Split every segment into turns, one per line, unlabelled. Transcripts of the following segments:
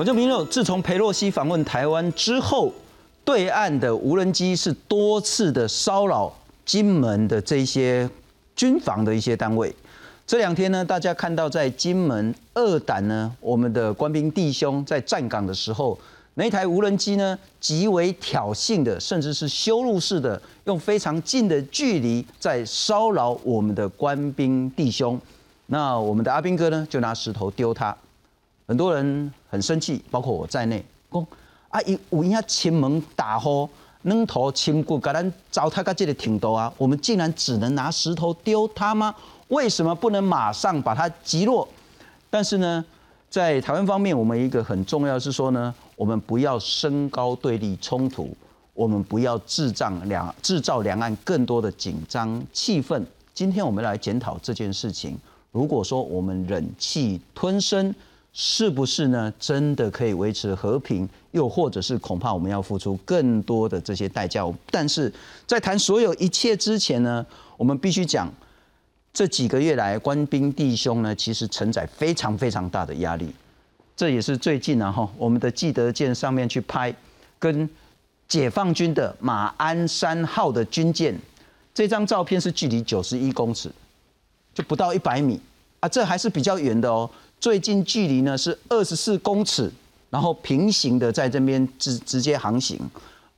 我就明了，自从佩洛西访问台湾之后，对岸的无人机是多次的骚扰金门的这些军防的一些单位。这两天呢，大家看到在金门二胆呢，我们的官兵弟兄在站岗的时候，那台无人机呢，极为挑衅的，甚至是羞辱式的，用非常近的距离在骚扰我们的官兵弟兄。那我们的阿兵哥呢，就拿石头丢他。很多人很生气，包括我在内，讲啊，伊有影亲门打火，扔头亲骨，给咱糟蹋到这个程度啊！我们竟然只能拿石头丢他吗？为什么不能马上把它击落？但是呢，在台湾方面，我们一个很重要是说呢，我们不要升高对立冲突，我们不要制造两制造两岸更多的紧张气氛。今天我们来检讨这件事情。如果说我们忍气吞声，是不是呢？真的可以维持和平？又或者是恐怕我们要付出更多的这些代价？但是在谈所有一切之前呢，我们必须讲，这几个月来官兵弟兄呢，其实承载非常非常大的压力。这也是最近呢，哈，我们的记得舰上面去拍跟解放军的马鞍山号的军舰，这张照片是距离九十一公尺，就不到一百米啊，这还是比较远的哦。最近距离呢是二十四公尺，然后平行的在这边直直接航行。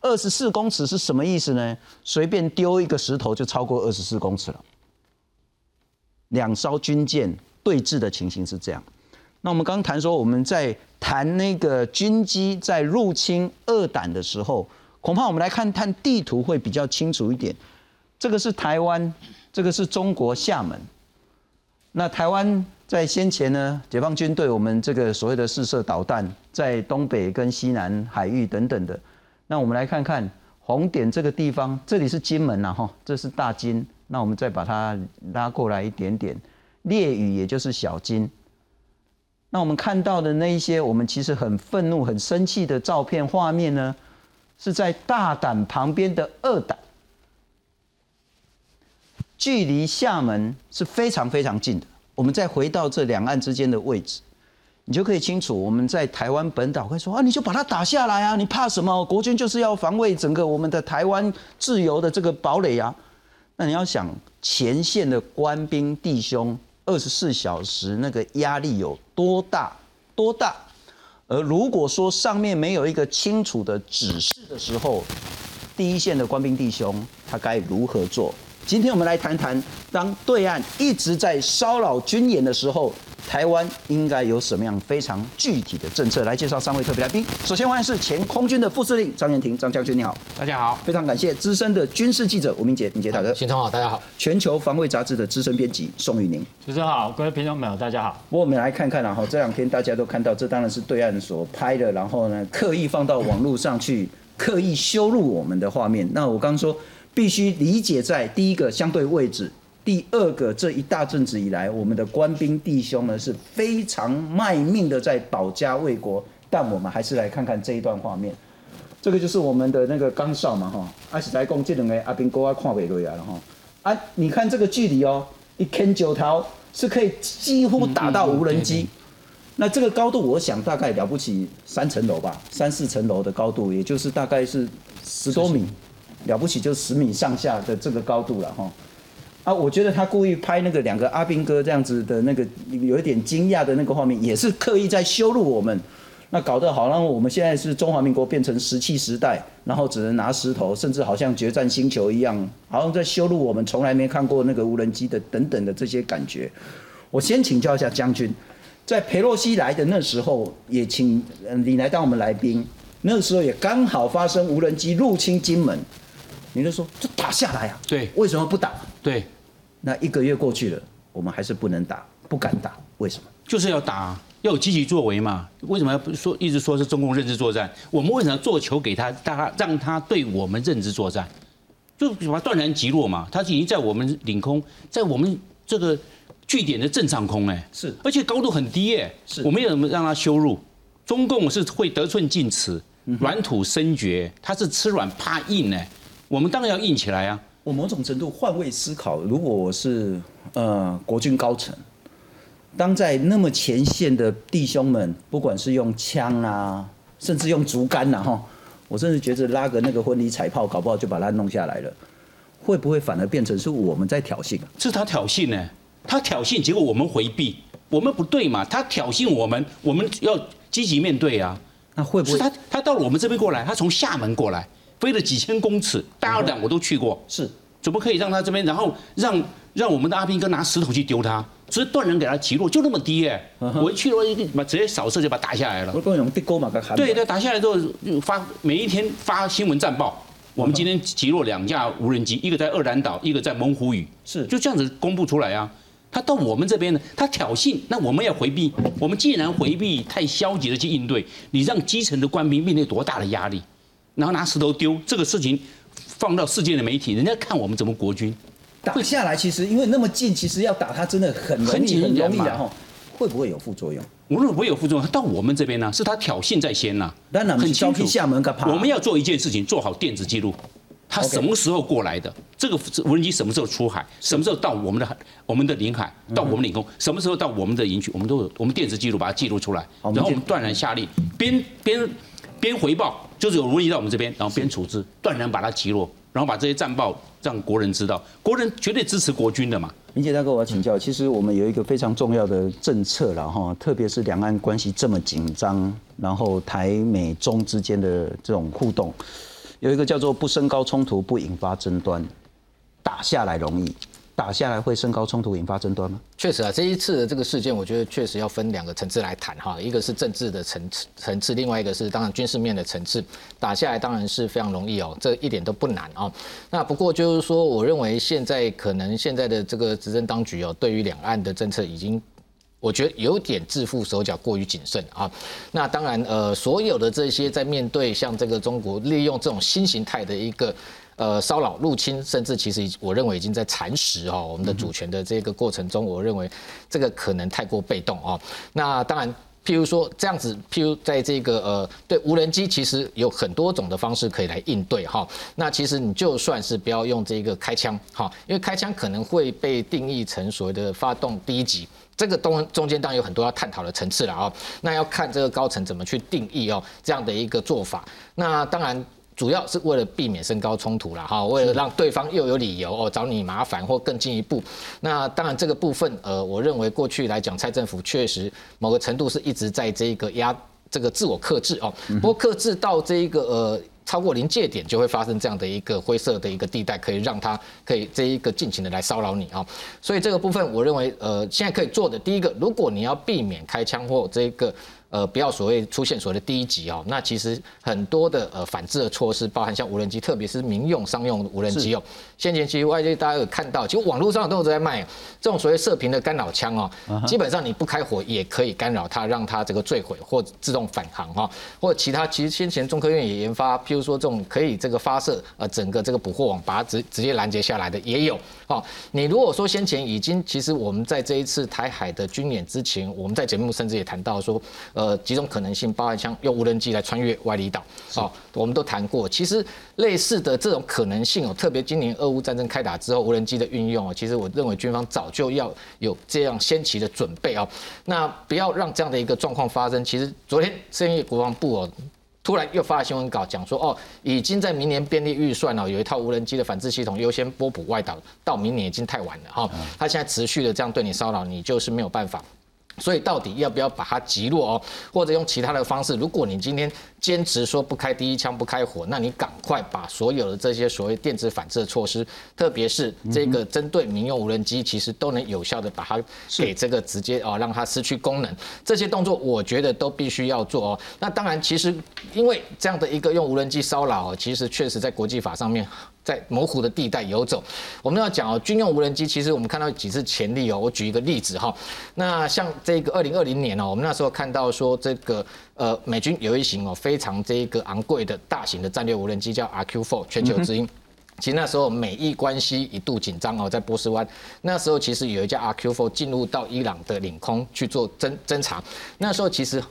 二十四公尺是什么意思呢？随便丢一个石头就超过二十四公尺了。两艘军舰对峙的情形是这样。那我们刚谈说我们在谈那个军机在入侵二胆的时候，恐怕我们来看看地图会比较清楚一点。这个是台湾，这个是中国厦门。那台湾。在先前呢，解放军对我们这个所谓的试射导弹，在东北跟西南海域等等的，那我们来看看红点这个地方，这里是金门呐哈，这是大金，那我们再把它拉过来一点点，烈屿也就是小金。那我们看到的那一些，我们其实很愤怒、很生气的照片画面呢，是在大胆旁边的二胆，距离厦门是非常非常近的。我们再回到这两岸之间的位置，你就可以清楚。我们在台湾本岛会说啊，你就把它打下来啊，你怕什么？国军就是要防卫整个我们的台湾自由的这个堡垒啊。那你要想前线的官兵弟兄，二十四小时那个压力有多大多大？而如果说上面没有一个清楚的指示的时候，第一线的官兵弟兄他该如何做？今天我们来谈谈，当对岸一直在骚扰军演的时候，台湾应该有什么样非常具体的政策来介绍三位特别来宾。首先欢迎是前空军的副司令张元廷，张将军你好，
大家好，
非常感谢资深的军事记者吴明杰，明杰大哥，
新聪好，大家好，
全球防卫杂志的资深编辑宋玉宁，
主持人好，各位听众朋友大家好。
我们来看看然后这两天大家都看到，这当然是对岸所拍的，然后呢刻意放到网络上去，刻意羞辱我们的画面。那我刚说。必须理解在第一个相对位置，第二个这一大阵子以来，我们的官兵弟兄呢是非常卖命的在保家卫国，但我们还是来看看这一段画面。这个就是我们的那个岗哨嘛，哈，阿是来讲这两个阿兵哥啊看不落来了哈。啊，你看这个距离哦，一 K 九条是可以几乎打到无人机。那这个高度，我想大概了不起三层楼吧，三四层楼的高度，也就是大概是十多米。了不起就十米上下的这个高度了哈，啊，我觉得他故意拍那个两个阿兵哥这样子的那个有一点惊讶的那个画面，也是刻意在羞辱我们，那搞得好像我们现在是中华民国变成石器时代，然后只能拿石头，甚至好像决战星球一样，好像在羞辱我们从来没看过那个无人机的等等的这些感觉。我先请教一下将军，在佩洛西来的那时候，也请你来当我们来宾，那时候也刚好发生无人机入侵金门。你就说就打下来啊？
对，
为什么不打？
对，
那一个月过去了，我们还是不能打，不敢打，为什么？
就是要打，要有积极作为嘛。为什么要说一直说是中共认知作战？我们为什么要做球给他，大家让他对我们认知作战？就把他断然击落嘛。他已经在我们领空，在我们这个据点的正上空哎，
是，
而且高度很低哎，
是，
我们怎么让他羞辱？中共是会得寸进尺，软土生绝，他是吃软怕硬哎。我们当然要硬起来啊！
我某种程度换位思考，如果我是呃国军高层，当在那么前线的弟兄们，不管是用枪啊，甚至用竹竿呐，哈，我甚至觉得拉个那个婚礼彩炮，搞不好就把它弄下来了，会不会反而变成是我们在挑衅
是他挑衅呢，他挑衅，结果我们回避，我们不对嘛？他挑衅我们，我们要积极面对啊。
那会不会
是他他到我们这边过来，他从厦门过来，飞了几千公尺，大二党我都去过，
是。
怎么可以让他这边，然后让让我们的阿兵哥拿石头去丢他，直接断人给他击落，就那么低哎、我一去了一个，把直接扫射就把他打下来了。
我。跟用地沟嘛，给它
对，打下来之后就发每一天发新闻战报，我们今天击落两架无人机，一个在二兰岛，一个在猛虎屿，
是。
就这样子公布出来啊。他到我们这边呢，他挑衅，那我们要回避。我们既然回避，太消极的去应对，你让基层的官兵面对多大的压力？然后拿石头丢这个事情，放到世界的媒体，人家看我们怎么国军。
打下来，其实因为那么近，其实要打它真的很容易，
很简
很容易
单嘛
然后会不会有副作用？
无论不会有副作用，到我们这边呢，是他挑衅在先呐、
当然
很清楚。
厦门
我们要做一件事情，做好电子记录，他什么时候过来的，这个无人机什么时候出海，什么时候到我们的海、我们的领海，
嗯。
到我们领空，什么时候到我们的营区，我们都有，我们电子记录把它记录出来，然后我们断然下令，边边边回报，就是有无人机到我们这边，然后边处置，断然把它击落，然后把这些战报让国人知道，国人绝对支持国军的嘛。
明杰大哥，我要请教，其实我们有一个非常重要的政策了哈，特别是两岸关系这么紧张，然后台美中之间的这种互动，有一个叫做不升高冲突，不引发争端，打下来容易，打下来会升高冲突，引发争端吗？
确实啊，这一次的这个事件，我觉得确实要分两个层次来谈哈，一个是政治的层次层次，另外一个是当然军事面的层次。打下来当然是非常容易哦，这一点都不难哦。那不过就是说，我认为现在可能现在的这个执政当局哦，对于两岸的政策已经。我觉得有点自负手脚，过于谨慎啊。那当然，呃，所有的这些在面对像这个中国利用这种新形态的一个呃骚扰、入侵，甚至其实我认为已经在蚕食哦我们的主权的这个过程中，我认为这个可能太过被动哦。那当然。譬如说这样子，譬如在这个呃，对无人机，其实有很多种的方式可以来应对哈。那其实你就算是不要用这个开枪哈，因为开枪可能会被定义成所谓的发动第一级，这个东中间当然有很多要探讨的层次了哦。那要看这个高层怎么去定义哦这样的一个做法。那当然。主要是为了避免身高冲突啦，哈，为了让对方又有理由哦找你麻烦或更进一步。那当然这个部分，呃，我认为过去来讲，蔡政府确实某个程度是一直在这一个压这个自我克制哦。不过克制到这一个呃超过临界点，就会发生这样的一个灰色的一个地带，可以让他可以这一个尽情的来骚扰你啊。所以这个部分，我认为呃现在可以做的第一个，如果你要避免开枪或这个。呃，不要所谓出现所谓的第一级哦，那其实很多的呃反制的措施，包含像无人机，特别是民用商用无人机哦。先前其实外界大家有看到，其实网络上都有在卖这种所谓射频的干扰枪哦，基本上你不开火也可以干扰它，让它这个坠毁或自动返航哈，或者其他。其实先前中科院也研发，譬如说这种可以这个发射呃整个这个捕获网，把它直直接拦截下来的也有哦。你如果说先前已经，其实我们在这一次台海的军演之前，我们在节目甚至也谈到说，呃，几种可能性，包含像用无人机来穿越外离岛，哦，我们都谈过。其实类似的这种可能性哦，特别今年俄乌战争开打之后，无人机的运用哦，其实我认为军方早就要有这样先期的准备哦。那不要让这样的一个状况发生。其实昨天深夜国防部哦。突然又发了新闻稿讲说，哦，已经在明年编列预算了，有一套无人机的反制系统优先拨补外岛，到明年已经太晚了哈。他现在持续的这样对你骚扰，你就是没有办法。所以到底要不要把它击落哦，或者用其他的方式？如果你今天坚持说不开第一枪不开火，那你赶快把所有的这些所谓电子反制的措施，特别是这个针对民用无人机，其实都能有效的把它给这个直接哦让它失去功能。这些动作我觉得都必须要做哦。那当然，其实因为这样的一个用无人机骚扰哦，其实确实在国际法上面。在模糊的地带游走，我们要讲哦，军用无人机其实我们看到几次潜力哦。我举一个例子哈，那像这个二零二零年哦，我们那时候看到说这个呃美军有一型哦非常这个昂贵的大型的战略无人机叫 RQ4 全球之鹰。其实那时候美伊关系一度紧张哦，在波斯湾那时候其实有一架 RQ4 进入到伊朗的领空去做侦侦查，那时候其实。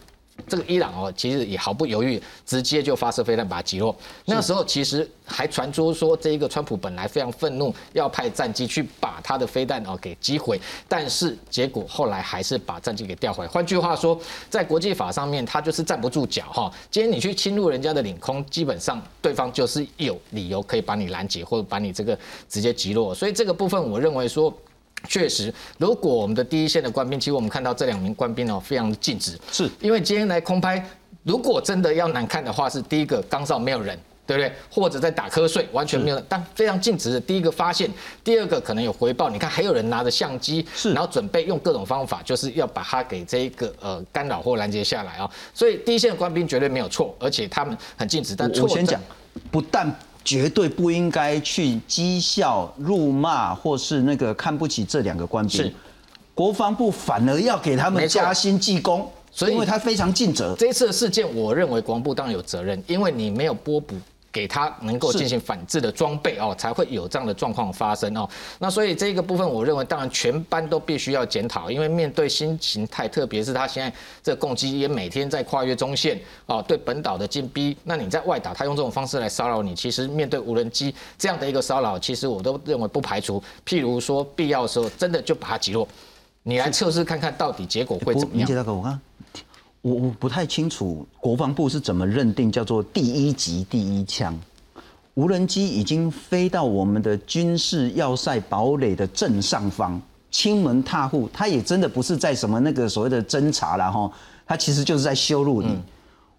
这个伊朗哦，其实也毫不犹豫，直接就发射飞弹把它击落。那时候其实还传出说，这一个川普本来非常愤怒，要派战机去把他的飞弹哦给击毁，但是结果后来还是把战机给调回来。换句话说，在国际法上面，他就是站不住脚哈。今天你去侵入人家的领空，基本上对方就是有理由可以把你拦截或者把你这个直接击落。所以这个部分，我认为说。确实，如果我们的第一线的官兵，其实我们看到这两名官兵哦，非常的尽职，
是
因为今天来空拍，如果真的要难看的话，是第一个岗哨没有人，对不对？或者在打瞌睡，完全没有，但非常尽职的。第一个发现，第二个可能有回报。你看，还有人拿着相机，
是，
然后准备用各种方法，就是要把它给这一个呃干扰或拦截下来啊。所以第一线的官兵绝对没有错，而且他们很尽职。但
我先讲，不但。绝对不应该去讥笑、辱骂，或是那个看不起这两个官兵。
是，
国防部反而要给他们加薪记功，所以因为他非常尽责。
这一次的事件，我认为国防部当然有责任，因为你没有拨补。给他能够进行反制的装备哦，才会有这样的状况发生哦。那所以这个部分，我认为当然全班都必须要检讨，因为面对新形态，特别是他现在这攻击也每天在跨越中线哦，对本岛的进逼。那你在外岛，他用这种方式来骚扰你，其实面对无人机这样的一个骚扰，其实我都认为不排除，譬如说必要的时候，真的就把它击落。你来测试看看到底结果会怎么样？
大哥，我看。我我不太清楚国防部是怎么认定叫做第一级第一枪，无人机已经飞到我们的军事要塞堡垒的正上方，亲门踏户，它也真的不是在什么那个所谓的侦查了哈，它其实就是在羞辱你。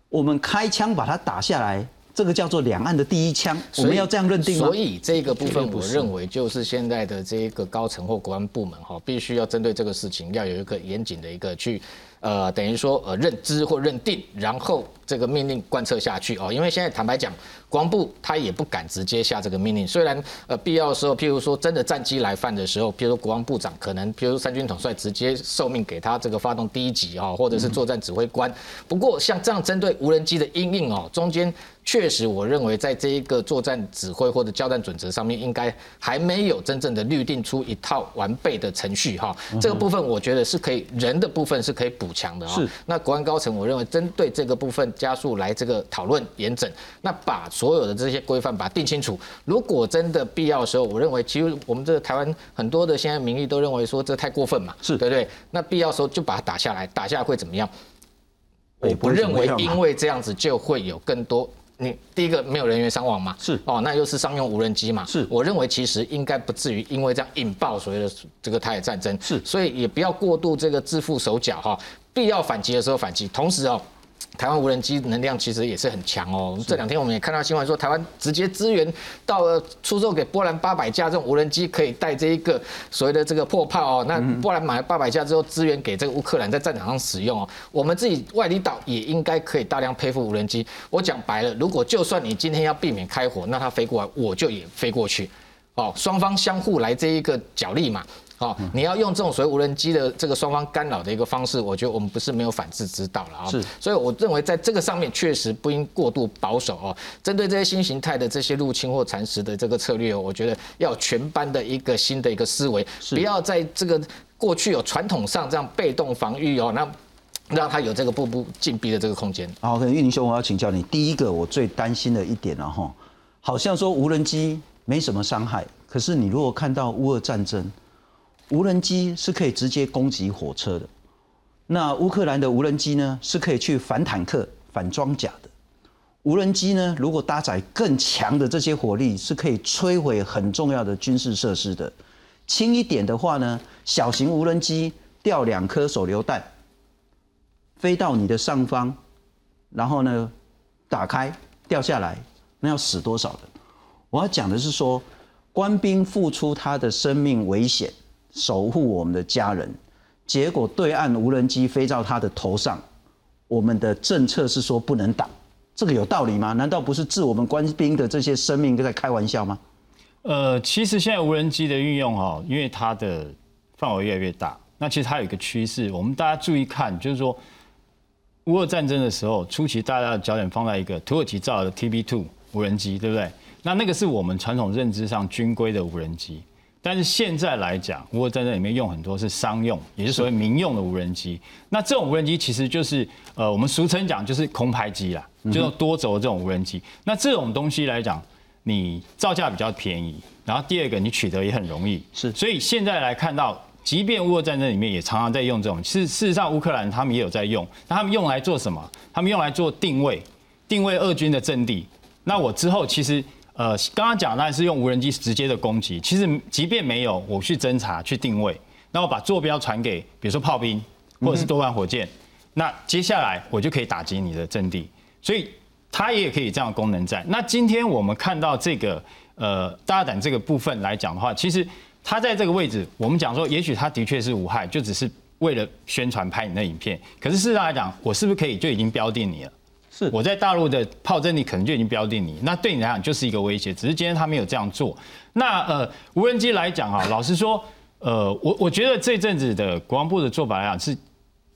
我们开枪把它打下来，这个叫做两岸的第一枪，我们要这样认定
吗？所以这个部分，我认为就是现在的这个高层或国安部门哈，必须要针对这个事情，要有一个严谨的一个去。呃，等于说呃认知或认定，然后这个命令贯彻下去哦。因为现在坦白讲，国防部他也不敢直接下这个命令。虽然呃必要的时候，譬如说真的战机来犯的时候，譬如说国防部长可能，譬如三军统帅直接受命给他这个发动第一级哈，或者是作战指挥官。不过像这样针对无人机的阴影哦，中间。确实，我认为在这一个作战指挥或者交战准则上面，应该还没有真正的律定出一套完备的程序哈。这个部分我觉得是可以，人的部分是可以补强的哈。
是。
那国安高层，我认为针对这个部分加速来这个讨论严整，那把所有的这些规范把它定清楚。如果真的必要的时候，我认为其实我们这个台湾很多的现在民意都认为说这太过分嘛，
是
对不对？那必要时候就把它打下来，打下来会怎么样？我不认为因为这样子就会有更多。你第一个没有人员伤亡嘛？
是
哦，那又是商用无人机嘛？
是，
我认为其实应该不至于因为这样引爆所谓的这个台海战争。
是，
所以也不要过度这个自负手脚哈，必要反击的时候反击，同时哦。台湾无人机能量其实也是很强哦。这两天我们也看到新闻说，台湾直接支援到了出售给波兰八百架这种无人机，可以带这一个所谓的这个破炮哦。那波兰买了八百架之后，支援给这个乌克兰在战场上使用哦。我们自己外里岛也应该可以大量配付无人机。我讲白了，如果就算你今天要避免开火，那它飞过来，我就也飞过去。哦，双方相互来这一个角力嘛。哦，你要用这种所谓无人机的这个双方干扰的一个方式，我觉得我们不是没有反制之道了啊。
是，
所以我认为在这个上面确实不应过度保守哦。针对这些新形态的这些入侵或蚕食的这个策略，我觉得要全班的一个新的一个思维，不要在这个过去有传统上这样被动防御哦，那让他有这个步步进逼的这个空间。
好，可能玉林兄，我要请教你，第一个我最担心的一点了哈，好像说无人机没什么伤害，可是你如果看到乌俄战争。无人机是可以直接攻击火车的，那乌克兰的无人机呢是可以去反坦克、反装甲的。无人机呢，如果搭载更强的这些火力，是可以摧毁很重要的军事设施的。轻一点的话呢，小型无人机掉两颗手榴弹，飞到你的上方，然后呢打开掉下来，那要死多少人？我要讲的是说，官兵付出他的生命危险。守护我们的家人，结果对岸无人机飞到他的头上，我们的政策是说不能打，这个有道理吗？难道不是置我们官兵的这些生命在开玩笑吗？
呃，其实现在无人机的运用哈，因为它的范围越来越大，那其实它有一个趋势，我们大家注意看，就是说，乌俄战争的时候初期，大家的焦点放在一个土耳其造的 TB2 无人机，对不对？那那个是我们传统认知上军规的无人机。但是现在来讲，乌俄战争里面用很多是商用，也是所谓民用的无人机。那这种无人机其实就是呃，我们俗称讲就是空拍机啦，就是多轴这种无人机。那这种东西来讲，你造价比较便宜，然后第二个你取得也很容易。
是
所以现在来看到，即便乌俄战争里面也常常在用这种，事事实上乌克兰他们也有在用。那他们用来做什么？他们用来做定位，定位俄军的阵地。那我之后其实。呃，刚刚讲那是用无人机直接的攻击，其实即便没有，我去侦查、去定位，那我把坐标传给，比如说炮兵或者是多管火箭，那接下来我就可以打击你的阵地，所以它也可以这样功能在。那今天我们看到这个呃大胆这个部分来讲的话，其实它在这个位置，我们讲说，也许它的确是无害，就只是为了宣传拍你的影片，可是事实上来讲，我是不是可以就已经标定你了？
是
我在大陆的炮阵地可能就已经标定你，那对你来讲就是一个威胁。只是今天他没有这样做。那呃，无人机来讲啊，老实说，呃，我我觉得这阵子的国防部的做法来讲是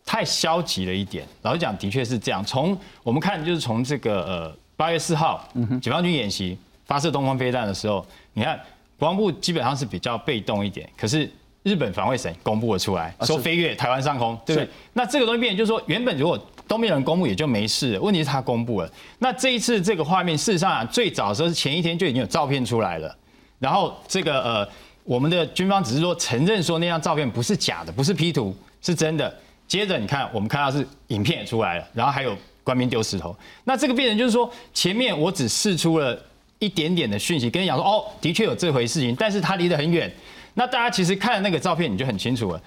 太消极了一点。老实讲，的确是这样。从我们看，就是从这个呃八月四号，解放军演习发射东方飞弹的时候，你看国防部基本上是比较被动一点。可是日本防卫省公布了出来，说飞越台湾上空，对不对？那这个东西变，就是说原本如果都没有人公布也就没事，问题是他公布了。那这一次这个画面，事实上，最早的时候是前一天就已经有照片出来了。然后这个呃，我们的军方只是说承认说那张照片不是假的，不是 P 图，是真的。接着你看，我们看到是影片也出来了，然后还有官兵丢石头。那这个变成就是说，前面我只试出了一点点的讯息，跟你讲说哦，的确有这回事情，但是他离得很远。那大家其实看了那个照片，你就很清楚了。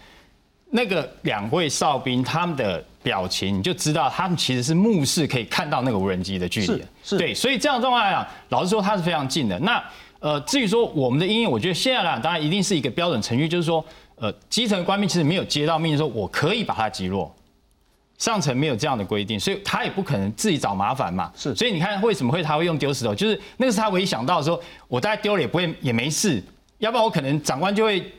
那个两位哨兵他们的表情，你就知道他们其实是目视可以看到那个无人机的距离。
是，
对，所以这样的状况来讲，老实说它是非常近的。那呃，至于说我们的应用，我觉得现在来讲，当然一定是一个标准程序，就是说，呃，基层官兵其实没有接到命令说我可以把它击落，上层没有这样的规定，所以他也不可能自己找麻烦嘛。
是，
所以你看为什么会他会用丢石头，就是那个是他唯一想到说，我大概丢了也不会也没事，要不然我可能长官就会。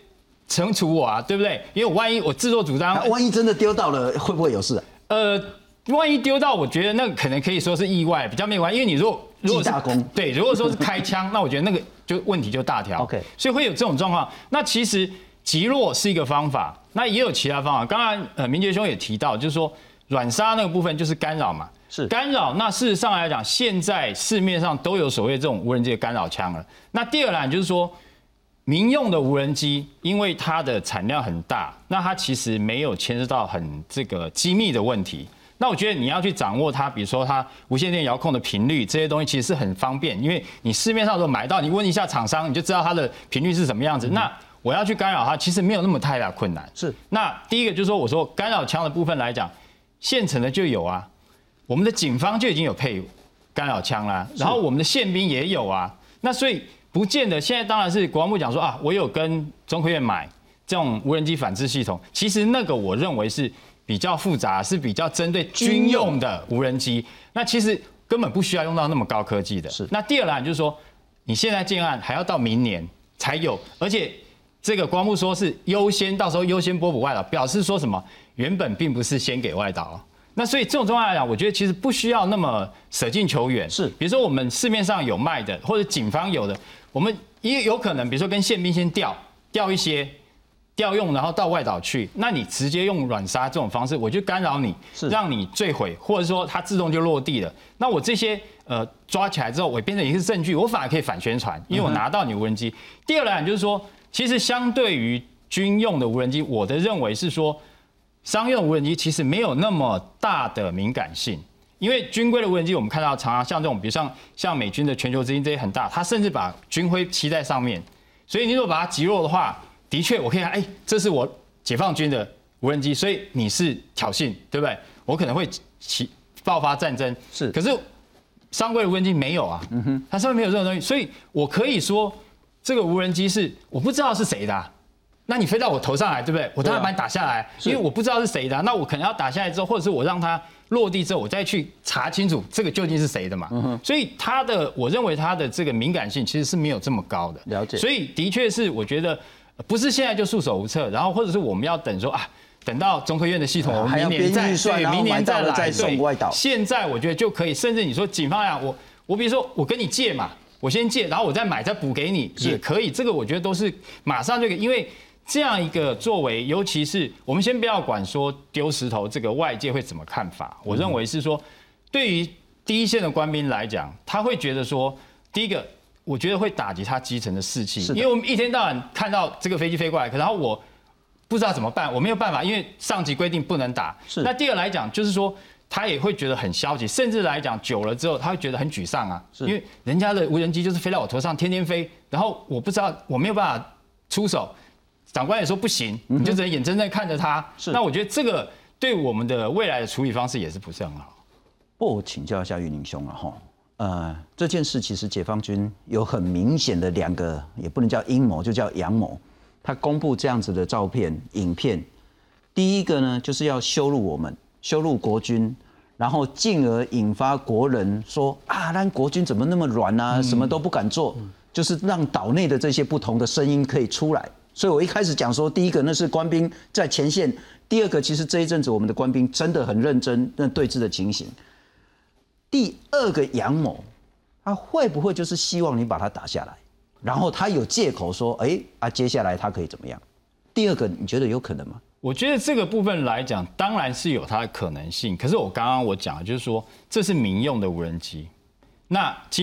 惩处我啊，对不对？因为我万一我自作主张，
万一真的丢到了，会不会有事？
呃，万一丢到，我觉得那可能可以说是意外，比较没关系。因为你如果如果
是大功，
对，如果说是开枪，那我觉得那个就问题就大条。
OK，
所以会有这种状况。那其实击落是一个方法，那也有其他方法。刚刚呃明杰兄也提到，就是说软杀那个部分就是干扰嘛，
是
干扰。那事实上来讲，现在市面上都有所谓这种无人机的干扰枪了。那第二栏就是说。民用的无人机，因为它的产量很大，那它其实没有牵涉到很这个机密的问题。那我觉得你要去掌握它，比如说它无线电遥控的频率这些东西，其实是很方便，因为你市面上都买到，你问一下厂商，你就知道它的频率是什么样子。那我要去干扰它，其实没有那么太大困难。
是。
那第一个就是说，我说干扰枪的部分来讲，现成的就有啊，我们的警方就已经有配干扰枪啦，然后我们的宪兵也有啊，那所以。不见得，现在当然是国防部讲说啊，我有跟中科院买这种无人机反制系统。其实那个我认为是比较复杂，是比较针对军用的无人机。那其实根本不需要用到那么高科技的。
是。
那第二栏就是说，你现在建案还要到明年才有，而且这个国防部说是优先，到时候优先拨补外岛，表示说什么？原本并不是先给外岛。那所以这种状况来讲，我觉得其实不需要那么舍近求远。
是。
比如说我们市面上有卖的，或者警方有的。我们也有可能，比如说跟宪兵先调调一些调用，然后到外岛去。那你直接用软杀这种方式，我就干扰你，让你坠毁，或者说它自动就落地了。那我这些呃抓起来之后，我变成一个证据，我反而可以反宣传，因为我拿到你无人机。第二来就是说，其实相对于军用的无人机，我的认为是说，商用无人机其实没有那么大的敏感性。因为军规的无人机，我们看到常常像这种，比如像像美军的全球之星这些很大，它甚至把军徽漆在上面。所以你如果把它击落的话，的确我可以看，哎，这是我解放军的无人机，所以你是挑衅，对不对？我可能会起爆发战争。
是，
可是商规的无人机没有啊，嗯哼，它上面没有这种东西，所以我可以说这个无人机是我不知道是谁的。那你飞到我头上来，对不对？我当然把你打下来，因为我不知道是谁的。那我可能要打下来之后，或者是我让它。落地之后，我再去查清楚这个究竟是谁的嘛？所以它的，我认为它的这个敏感性其实是没有这么高的。
了解。
所以的确是，我觉得不是现在就束手无策，然后或者是我们要等说啊，等到中科院的系统，我们明年再对，明年再来
送外岛。
现在我觉得就可以，甚至你说警方呀，我我比如说我跟你借嘛，我先借，然后我再买再补给你也可以。这个我觉得都是马上就可以，因为这样一个作为，尤其是我们先不要管说丢石头这个外界会怎么看法，我认为是说，对于第一线的官兵来讲，他会觉得说，第一个，我觉得会打击他基层的士气，因为我们一天到晚看到这个飞机飞过来，可然后我不知道怎么办，我没有办法，因为上级规定不能打。
是。
那第二来讲，就是说他也会觉得很消极，甚至来讲久了之后，他会觉得很沮丧啊，因为人家的无人机就是飞到我头上，天天飞，然后我不知道，我没有办法出手，长官也说不行，你就只能眼睁睁看着他。
嗯是
那我觉得这个对我们的未来的处理方式也是不是很好。
不我请教一下玉林兄了哈，呃，这件事其实解放军有很明显的两个，也不能叫阴谋，就叫阳谋。他公布这样子的照片、影片，第一个呢，就是要羞辱我们，羞辱国军，然后进而引发国人说啊，那国军怎么那么软啊，什么都不敢做，就是让岛内的这些不同的声音可以出来。所以我一开始讲说，第一个那是官兵在前线，第二个其实这一阵子我们的官兵真的很认真那对峙的情形。第二个阳谋，他会不会就是希望你把他打下来，然后他有借口说，哎啊，接下来他可以怎么样？第二个，你觉得有可能吗？
我觉得这个部分来讲，当然是有它的可能性。可是我刚刚我讲的就是说，这是民用的无人机，那基。